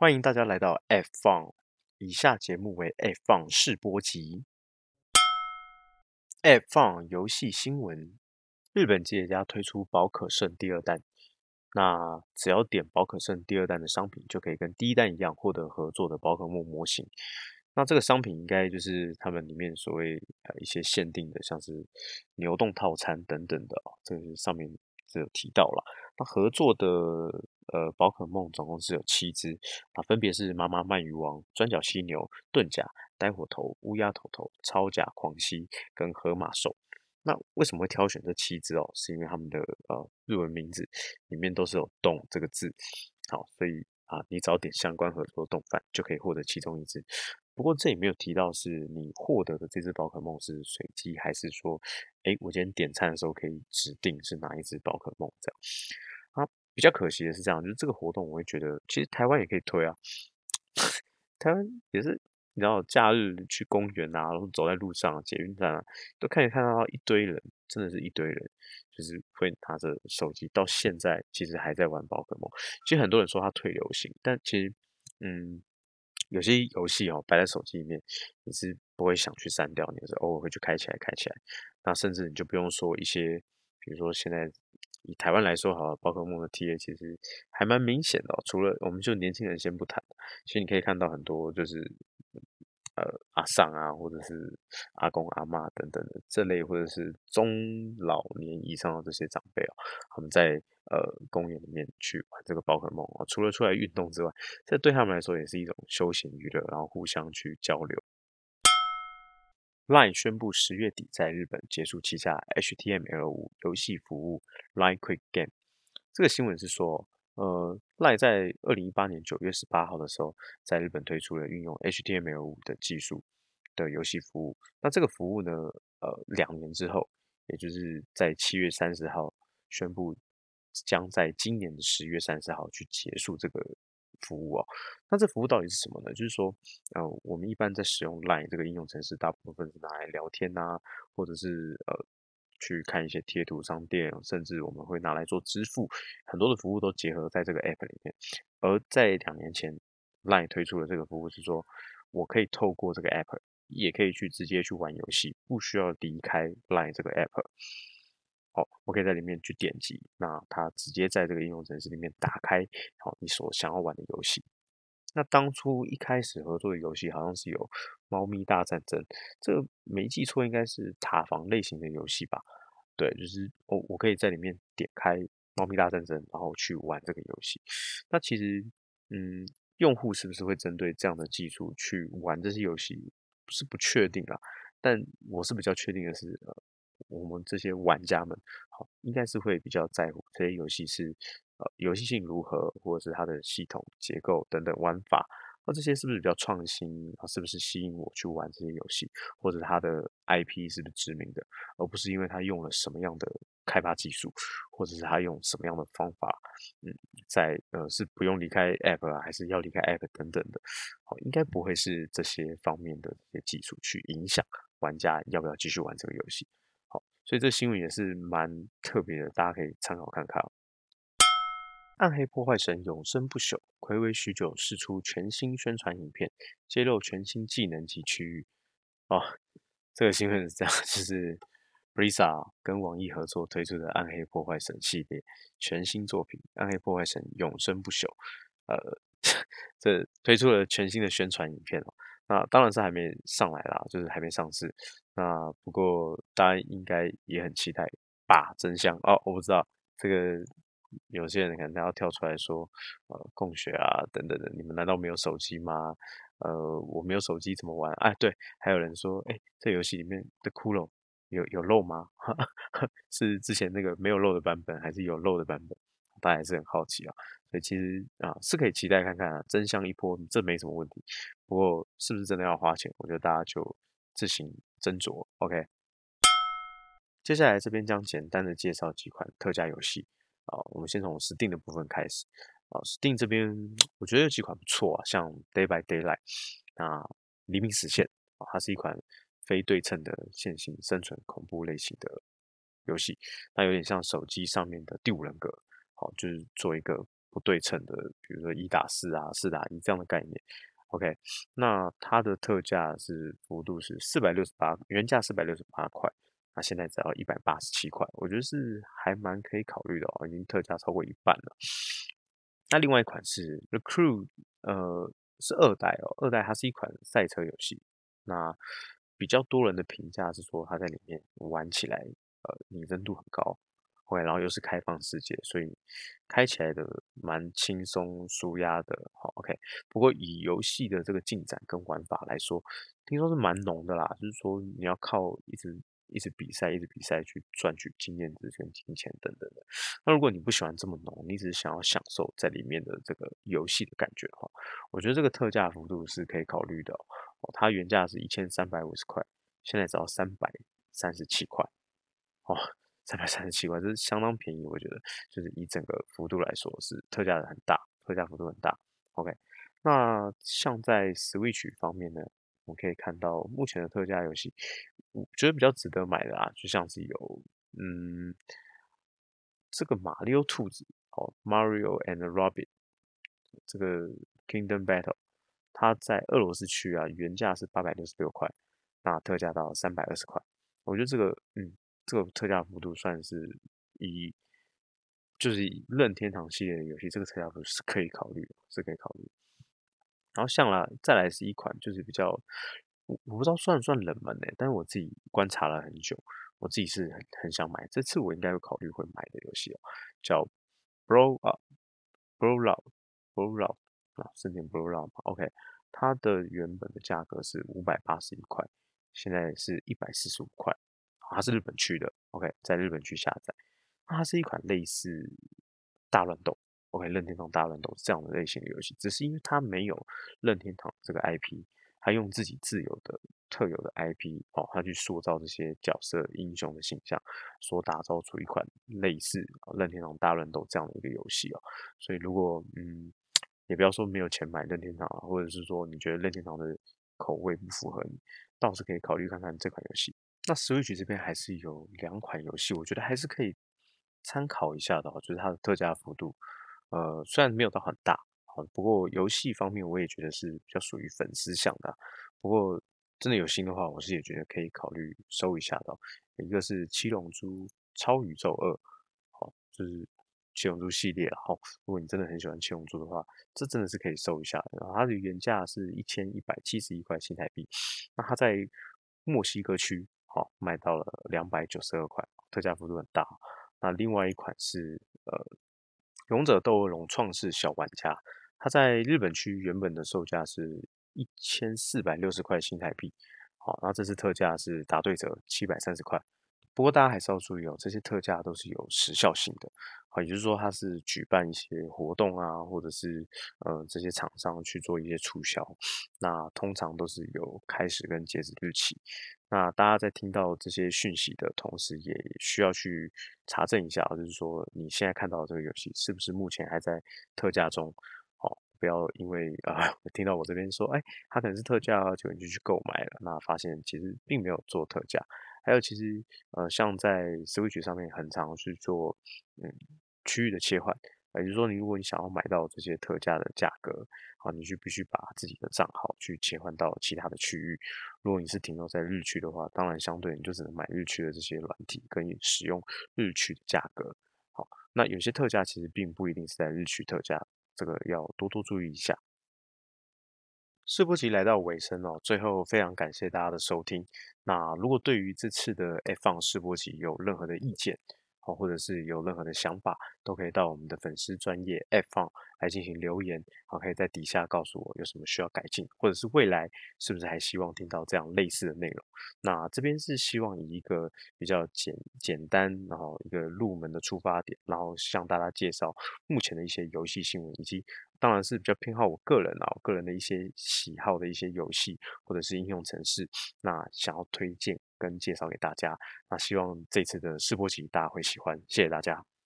欢迎大家来到 F Fun，以下节目为 F Fun 试播集。F Fun 游戏新闻：日本企业家推出宝可胜第二弹，那只要点宝可胜第二弹的商品，就可以跟第一弹一样获得合作的宝可梦模型。那这个商品应该就是他们里面所谓呃一些限定的，像是牛丼套餐等等的哦，这个是上面是有提到了。那合作的。呃，宝可梦总共是有七只啊，分别是妈妈鳗鱼王、钻角犀牛、盾甲、呆火头、乌鸦头头、超甲狂蜥跟河马兽。那为什么会挑选这七只哦？是因为他们的呃日文名字里面都是有“动”这个字，好，所以啊，你找点相关合作动饭就可以获得其中一只。不过这里没有提到是你获得的这只宝可梦是随机，还是说，哎，我今天点餐的时候可以指定是哪一只宝可梦这样啊。比较可惜的是这样，就是这个活动，我会觉得其实台湾也可以推啊。台湾也是，你知道，假日去公园啊，然后走在路上、啊捷运站啊，都可以看到一堆人，真的是一堆人，就是会拿着手机，到现在其实还在玩宝可梦。其实很多人说它退流行，但其实，嗯，有些游戏哦，摆在手机里面，你是不会想去删掉，你是偶尔会去开起来、开起来。那甚至你就不用说一些，比如说现在。以台湾来说，好，宝可梦的 TA 其实还蛮明显的。除了我们就年轻人先不谈，其实你可以看到很多就是呃阿桑啊，或者是阿公阿嬷等等的这类，或者是中老年以上的这些长辈哦，他们在呃公园里面去玩这个宝可梦啊。除了出来运动之外，这对他们来说也是一种休闲娱乐，然后互相去交流。LINE 宣布十月底在日本结束旗下 HTML5 游戏服务 LINE Quick Game。这个新闻是说，呃，LINE 在二零一八年九月十八号的时候，在日本推出了运用 HTML5 的技术的游戏服务。那这个服务呢，呃，两年之后，也就是在七月三十号宣布，将在今年的十月三十号去结束这个。服务哦，那这服务到底是什么呢？就是说，呃，我们一般在使用 LINE 这个应用程式，大部分是拿来聊天啊，或者是呃去看一些贴图商店，甚至我们会拿来做支付，很多的服务都结合在这个 App 里面。而在两年前，LINE 推出了这个服务是说，我可以透过这个 App，也可以去直接去玩游戏，不需要离开 LINE 这个 App。好，我可以在里面去点击，那它直接在这个应用程式里面打开，好，你所想要玩的游戏。那当初一开始合作的游戏好像是有《猫咪大战争》，这个没记错应该是塔防类型的游戏吧？对，就是我我可以在里面点开《猫咪大战争》，然后去玩这个游戏。那其实，嗯，用户是不是会针对这样的技术去玩这些游戏，是不确定啦。但我是比较确定的是，我们这些玩家们，好，应该是会比较在乎这些游戏是，呃，游戏性如何，或者是它的系统结构等等玩法，那这些是不是比较创新？啊，是不是吸引我去玩这些游戏，或者它的 IP 是不是知名的，而不是因为它用了什么样的开发技术，或者是它用什么样的方法，嗯，在呃是不用离开 App 啊，还是要离开 App 等等的，好，应该不会是这些方面的这些技术去影响玩家要不要继续玩这个游戏。所以这新闻也是蛮特别的，大家可以参考看看。暗黑破坏神永生不朽，睽违许久释出全新宣传影片，揭露全新技能及区域。哦，这个新闻是这样，就是 b r i s a 跟网易合作推出的暗黑破坏神系列全新作品《暗黑破坏神永生不朽》。呃，这推出了全新的宣传影片哦。那当然是还没上来啦，就是还没上市。那不过大家应该也很期待吧？真相哦，我不知道这个，有些人可能要跳出来说，呃，共学啊等等的，你们难道没有手机吗？呃，我没有手机怎么玩？哎，对，还有人说，哎，这游戏里面的骷髅有有肉吗？是之前那个没有肉的版本，还是有肉的版本？大家还是很好奇啊。所以其实啊，是可以期待看看啊，真相一波，这没什么问题。不过是不是真的要花钱？我觉得大家就自行斟酌。OK，接下来这边将简单的介绍几款特价游戏啊。我们先从 Steam 的部分开始啊。Steam 这边我觉得有几款不错啊，像 Day by Daylight 啊，黎明死线啊，它是一款非对称的线性生存恐怖类型的游戏，那有点像手机上面的第五人格，好，就是做一个。不对称的，比如说一打四啊、四打一这样的概念。OK，那它的特价是幅度是四百六十八，原价四百六十八块，那现在只要一百八十七块，我觉得是还蛮可以考虑的哦，已经特价超过一半了。那另外一款是 The Crew，呃，是二代哦，二代它是一款赛车游戏，那比较多人的评价是说它在里面玩起来，呃，拟真度很高。会，然后又是开放世界，所以开起来的蛮轻松舒压的。好，OK。不过以游戏的这个进展跟玩法来说，听说是蛮浓的啦，就是说你要靠一直一直比赛，一直比赛去赚取经验值跟金钱等等的。那如果你不喜欢这么浓，你只是想要享受在里面的这个游戏的感觉的话，我觉得这个特价幅度是可以考虑的哦。它原价是一千三百五十块，现在只要三百三十七块，哦。三百三十七块，这是相当便宜，我觉得，就是以整个幅度来说，是特价的很大，特价幅度很大。OK，那像在 Switch 方面呢，我们可以看到目前的特价游戏，我觉得比较值得买的啊，就像是有，嗯，这个马里奥兔子，哦，Mario and Rabbit，这个 Kingdom Battle，它在俄罗斯区啊，原价是八百六十六块，那特价到三百二十块，我觉得这个，嗯。这个特价幅度算是以，就是以任天堂系列的游戏，这个特价幅度是可以考虑，是可以考虑。然后像啦，再来是一款就是比较，我我不知道算不算冷门呢？但是我自己观察了很久，我自己是很很想买，这次我应该会考虑会买的游戏哦，叫 Brawl Up，Brawl，Brawl，啊，是念 Brawl 吗？OK，它的原本的价格是五百八十一块，现在是一百四十五块。它是日本区的，OK，在日本区下载。它是一款类似大乱斗，OK，任天堂大乱斗这样的类型的游戏，只是因为它没有任天堂这个 IP，它用自己自有的特有的 IP 哦，它去塑造这些角色英雄的形象，所打造出一款类似任天堂大乱斗这样的一个游戏哦。所以如果嗯，也不要说没有钱买任天堂啊，或者是说你觉得任天堂的口味不符合你，倒是可以考虑看看这款游戏。那 Switch 这边还是有两款游戏，我觉得还是可以参考一下的，就是它的特价幅度，呃，虽然没有到很大，好，不过游戏方面我也觉得是比较属于粉丝向的。不过真的有心的话，我是也觉得可以考虑收一下的。一个是《七龙珠超宇宙二》，好，就是《七龙珠》系列，好，如果你真的很喜欢《七龙珠》的话，这真的是可以收一下的。它的原价是一千一百七十一块新台币，那它在墨西哥区。好，卖到了两百九十二块，特价幅度很大。那另外一款是呃，《勇者斗恶龙创世小玩家》，它在日本区原本的售价是一千四百六十块新台币。好，那这次特价是打对折七百三十块。不过大家还是要注意哦，这些特价都是有时效性的。好，也就是说它是举办一些活动啊，或者是呃这些厂商去做一些促销，那通常都是有开始跟截止日期。那大家在听到这些讯息的同时，也需要去查证一下，就是说你现在看到这个游戏是不是目前还在特价中？不要因为啊、听到我这边说，哎，它可能是特价，结果你就去购买了，那发现其实并没有做特价。还有，其实呃，像在 Switch 上面很常去做嗯区域的切换。也就是说，你如果你想要买到这些特价的价格，好，你就必须把自己的账号去切换到其他的区域。如果你是停留在日区的话，当然相对你就只能买日区的这些软体，跟使用日区的价格。好，那有些特价其实并不一定是在日区特价，这个要多多注意一下。试播集来到尾声哦，最后非常感谢大家的收听。那如果对于这次的 F1 试播集有任何的意见，或者是有任何的想法，都可以到我们的粉丝专业 F1 来进行留言，好，可以在底下告诉我有什么需要改进，或者是未来是不是还希望听到这样类似的内容。那这边是希望以一个比较简简单，然后一个入门的出发点，然后向大家介绍目前的一些游戏新闻，以及当然是比较偏好我个人啊，我个人的一些喜好的一些游戏或者是应用程式，那想要推荐。跟介绍给大家，那希望这次的试播集大家会喜欢，谢谢大家。